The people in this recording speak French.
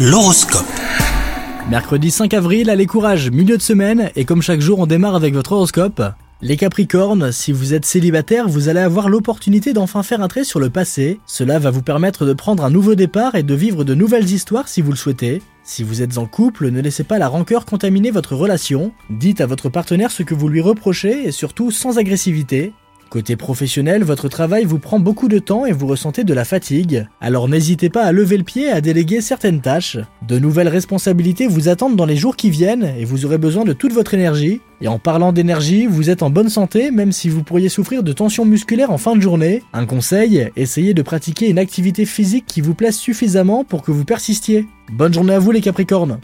L'horoscope. Mercredi 5 avril, allez courage, milieu de semaine, et comme chaque jour on démarre avec votre horoscope. Les Capricornes, si vous êtes célibataire, vous allez avoir l'opportunité d'enfin faire un trait sur le passé. Cela va vous permettre de prendre un nouveau départ et de vivre de nouvelles histoires si vous le souhaitez. Si vous êtes en couple, ne laissez pas la rancœur contaminer votre relation. Dites à votre partenaire ce que vous lui reprochez et surtout sans agressivité. Côté professionnel, votre travail vous prend beaucoup de temps et vous ressentez de la fatigue. Alors n'hésitez pas à lever le pied et à déléguer certaines tâches. De nouvelles responsabilités vous attendent dans les jours qui viennent et vous aurez besoin de toute votre énergie. Et en parlant d'énergie, vous êtes en bonne santé même si vous pourriez souffrir de tensions musculaires en fin de journée. Un conseil, essayez de pratiquer une activité physique qui vous plaise suffisamment pour que vous persistiez. Bonne journée à vous les Capricornes